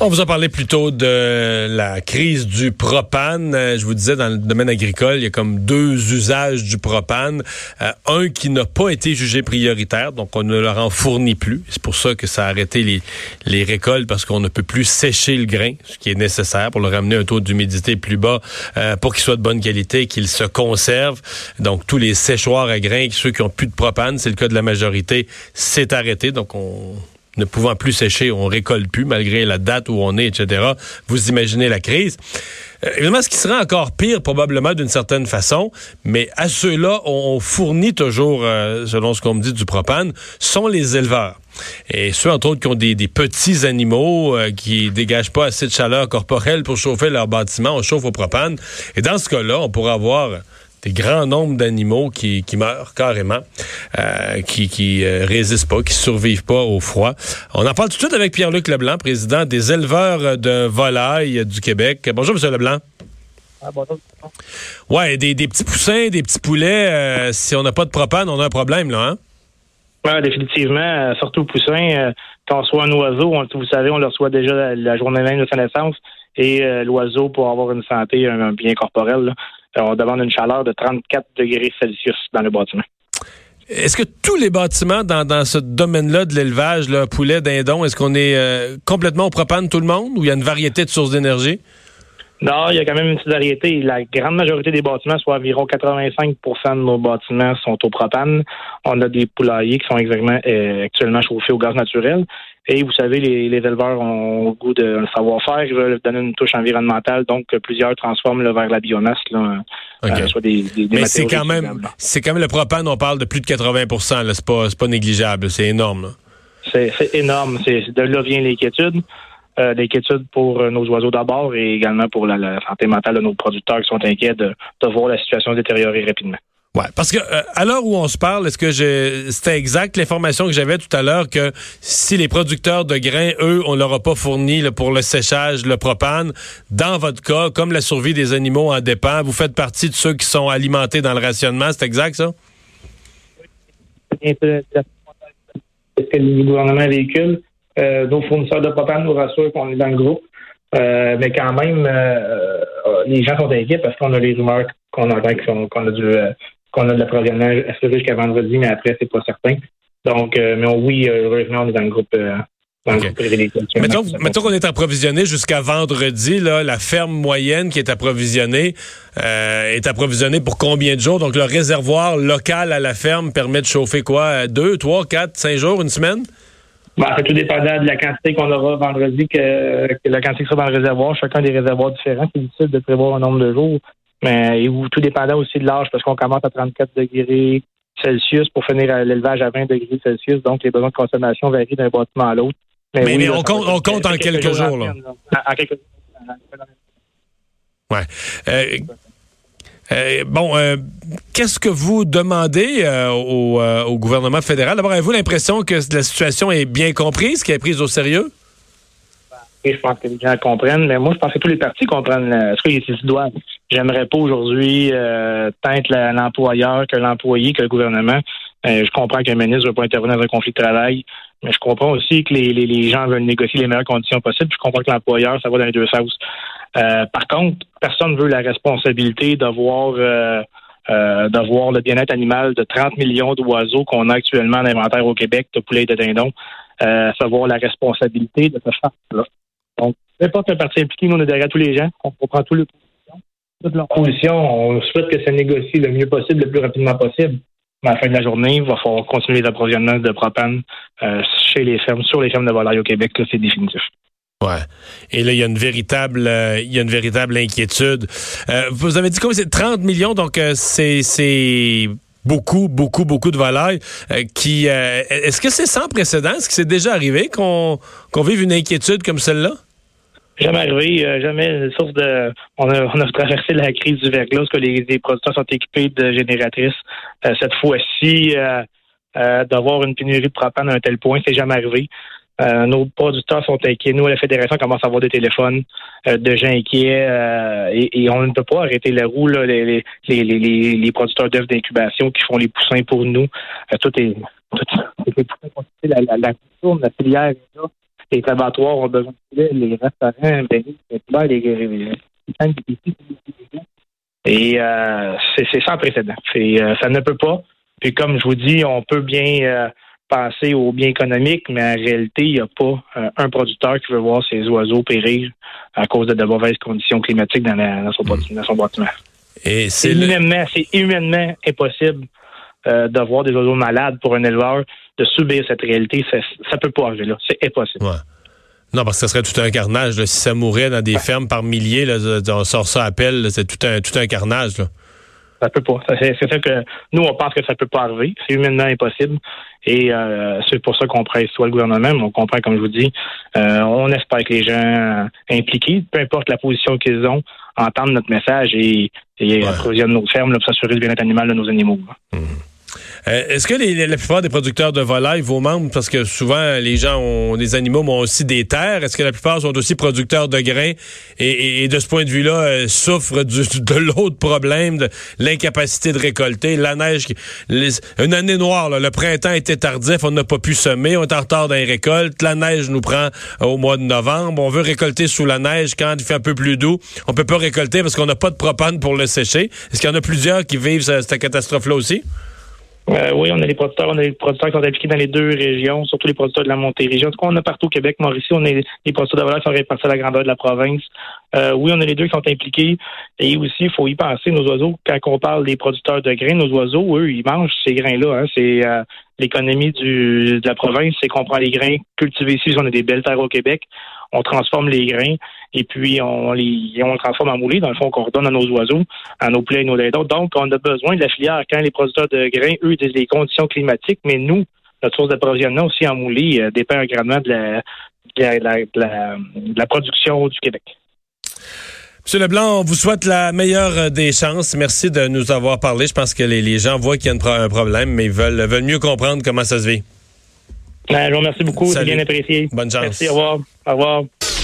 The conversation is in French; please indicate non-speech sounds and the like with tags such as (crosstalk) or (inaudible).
On vous a parlé plutôt de la crise du propane. Euh, Je vous disais, dans le domaine agricole, il y a comme deux usages du propane. Euh, un qui n'a pas été jugé prioritaire, donc on ne leur en fournit plus. C'est pour ça que ça a arrêté les, les récoltes, parce qu'on ne peut plus sécher le grain, ce qui est nécessaire pour le ramener à un taux d'humidité plus bas, euh, pour qu'il soit de bonne qualité, qu'il se conserve. Donc tous les séchoirs à grains, ceux qui ont plus de propane, c'est le cas de la majorité, c'est arrêté. Donc on ne pouvant plus sécher, on récolte plus malgré la date où on est, etc. Vous imaginez la crise. Euh, évidemment, ce qui serait encore pire probablement d'une certaine façon, mais à ceux-là, on, fournit toujours, euh, selon ce qu'on me dit, du propane, sont les éleveurs. Et ceux, entre autres, qui ont des, petits animaux euh, qui dégagent pas assez de chaleur corporelle pour chauffer leur bâtiment, on chauffe au propane. Et dans ce cas-là, on pourrait avoir des grands nombres d'animaux qui, qui meurent carrément, euh, qui qui euh, résistent pas, qui survivent pas au froid. On en parle tout de suite avec Pierre-Luc Leblanc, président des éleveurs de volailles du Québec. Bonjour, Monsieur Leblanc. Ah, bonjour. Ouais, des, des petits poussins, des petits poulets, euh, si on n'a pas de propane, on a un problème, là, hein? Ouais, définitivement, surtout poussin, euh, quand on reçoit un oiseau, on- vous savez, on le reçoit déjà la, la journée même de sa naissance, et l'oiseau, pour avoir une santé, un, un bien corporel, là, on demande une chaleur de 34 degrés Celsius dans le bâtiment. Est-ce que tous les bâtiments dans, dans ce domaine-là de l'élevage, là, poulet, dindon, est-ce qu'on est euh, complètement au propane tout le monde ou il y a une variété de sources d'énergie? Non, il y a quand même une petite variété. La grande majorité des bâtiments, soit environ 85% de nos bâtiments, sont au propane. On a des poulaillers qui sont exactement euh, actuellement chauffés au gaz naturel. Et vous savez, les, les éleveurs ont le goût de le savoir-faire, ils veulent donner une touche environnementale, donc plusieurs transforment là, vers la biomasse, là, euh, soit des, des, des Mais c'est quand même c'est quand même le propane, on parle de plus de 80 là, c'est pas pas négligeable, c'est énorme. C'est énorme. C'est de là vient l'inquiétude. Euh, l'inquiétude pour euh, nos oiseaux d'abord et également pour la, la santé mentale de nos producteurs qui sont inquiets de, de voir la situation détériorer rapidement. Parce que euh, à l'heure où on se parle, est-ce que c'était exact l'information que j'avais tout à l'heure que si les producteurs de grains, eux, on leur a pas fourni pour le séchage le propane, dans votre cas, comme la survie des animaux en dépend, vous faites partie de ceux qui sont alimentés dans le rationnement, c'est exact ça? Ce que le gouvernement véhicule. Euh, nos fournisseurs de propane nous rassurent qu'on est dans le groupe. Euh, mais quand même, les gens sont inquiets parce qu'on a les rumeurs qu'on entend qu'on a du qu'on a de l'approvisionnement assuré jusqu'à vendredi, mais après, c'est pas certain. Donc, euh, mais on- oui, heureusement, on est dans le groupe, euh, dans Ok. le groupe privilégié. Mettons, mettons qu'on est approvisionné jusqu'à vendredi, là, la ferme moyenne qui est approvisionnée euh, est approvisionnée pour combien de jours? Donc, le réservoir local à la ferme permet de chauffer quoi? euh, Deux, trois, quatre, cinq jours, une semaine? C'est tout dépendant de la quantité qu'on aura vendredi, que, que la quantité qui sera dans le réservoir. Chacun des réservoirs différents. C'est difficile de prévoir un nombre de jours. Mais ou, tout dépendant aussi de l'âge, parce qu'on commence à 34 degrés Celsius pour finir à l'élevage à 20 degrés Celsius. Donc, les besoins de consommation varient d'un bâtiment à l'autre. Mais- mais là, on compte- on compte en quelques jours, là. En, en quelques Ouais. Euh, euh, bon, euh, qu'est-ce que vous demandez euh, au, au gouvernement fédéral? D'abord, avez-vous l'impression que la situation est bien comprise, qu'elle est prise au sérieux? Et je pense que les gens comprennent, mais moi, je pense que tous les partis comprennent ce qu'ils doivent. J'aimerais pas aujourd'hui euh, la- l'employeur que l'employé, que le gouvernement. Euh, je comprends qu'un ministre ne veut pas intervenir dans un conflit de travail, mais je comprends aussi que les, les, les gens veulent négocier les meilleures conditions possibles. Je comprends que l'employeur, ça va dans les deux sens. Euh, par contre, personne ne veut la responsabilité d'avoir euh, euh, d'avoir le bien-être animal de 30 millions d'oiseaux qu'on a actuellement en inventaire au Québec, de poulets et de dindons, euh, savoir la responsabilité de ce charge-là. Donc, peu importe le parti impliqué, nous, on est derrière tous les gens. On comprend les positions. Toutes leurs positions, on souhaite que ça négocie le mieux possible, le plus rapidement possible. Mais à la fin de la journée, il va falloir continuer les de propane euh, chez les fermes, sur les fermes de volailles au Québec. Là, c'est définitif. Ouais. Et là, il y a une véritable, euh, il y a une véritable inquiétude. Euh, vous avez dit quoi? C'est 30 millions, donc c'est, c'est beaucoup, beaucoup, beaucoup de volailles qui. est-ce que c'est sans précédent? Est-ce que c'est déjà arrivé qu'on, qu'on vive une inquiétude comme celle-là? Jamais arrivé, euh, jamais, sauf de. On a, on a traversé la crise du verglas, que les, les producteurs sont équipés de génératrices. Euh, cette fois-ci, euh, euh, d'avoir une pénurie de propane à un tel point, c'est jamais arrivé. Euh, nos producteurs sont inquiets. Nous, à la Fédération, on commence à avoir des téléphones euh, de gens inquiets et, et, on ne peut pas arrêter la roue. Là, les, les, les, les, producteurs d'œufs d'incubation qui font les poussins pour nous. tout est... Tout, la, la, la, la filière est là. Les abattoirs ont besoin de poulet, les restaurants, les, les, et euh, c'est sans précédent. Euh, ça ne peut pas. Puis comme je vous dis, on peut bien euh, penser au bien économique, mais en réalité, il n'y a pas un producteur qui veut voir ses oiseaux périr à cause de de mauvaises conditions climatiques dans, dans, son, dans son, bâtiment. Et c'est humainement, c'est humainement impossible de voir des oiseaux malades pour un éleveur, de subir cette réalité. Ça ne peut pas arriver là. C'est impossible. Non, parce que ce serait tout un carnage. Si ça mourait dans des fermes par milliers, là, on sort ça à pelle, c'est tout un, tout un carnage. Là. Ça peut pas. C'est ça que nous, on pense que ça peut pas arriver. C'est humainement impossible. Et euh, c'est pour ça qu'on presse soit le gouvernement, mais on comprend, comme je vous dis, euh, on espère que les gens impliqués, peu importe la position qu'ils ont, entendent notre message et, et ouais. nos fermes pour s'assurer le bien-être animal de nos animaux. Mmh. Euh, est-ce que les, la plupart des producteurs de volailles, vos membres, parce que souvent les gens ont des animaux, mais ont aussi des terres, est-ce que la plupart sont aussi producteurs de grains? Et, de ce point de vue-là euh, souffrent (laughs) de l'autre problème, de l'incapacité de récolter, la neige, une année noire, le printemps était tardif, on n'a pas pu semer, on est en retard dans les récoltes, la neige nous prend au mois de novembre, on veut récolter sous la neige quand il fait un peu plus doux, on peut pas récolter parce qu'on n'a pas de propane pour le sécher. Est-ce qu'il y en a plusieurs qui vivent cette catastrophe-là aussi? Euh, oui, on a les producteurs, on a les producteurs qui sont impliqués dans les deux régions, surtout les producteurs de la Montérégion. En tout cas, on a partout au Québec, Mauricie, on a les producteurs de valeur qui sont répartis à la grandeur de la province. Euh, oui, on a les deux qui sont impliqués. Et aussi, il faut y penser, nos oiseaux, quand on parle des producteurs de grains, nos oiseaux, eux, ils mangent ces grains-là. Hein. C'est euh, l'économie de la province, c'est qu'on prend les grains cultivés ici, on a des belles terres au Québec on transforme les grains et puis on les on le transforme en moulé, dans le fond, qu'on redonne à nos oiseaux, à nos poulets et nos dindons. Donc, on a besoin de la filière quand les producteurs de grains, eux, disent les conditions climatiques, mais nous, notre source d'approvisionnement aussi en moulé euh, dépend grandement de la, de la, de la, production du Québec. Monsieur Leblanc, on vous souhaite la meilleure des chances. Merci de nous avoir parlé. Je pense que les, les gens voient qu'il y a un problème, mais ils veulent, veulent mieux comprendre comment ça se vit. Ben, je vous remercie beaucoup. C'est bien apprécié. Bonne chance. Merci. Au revoir. Au revoir.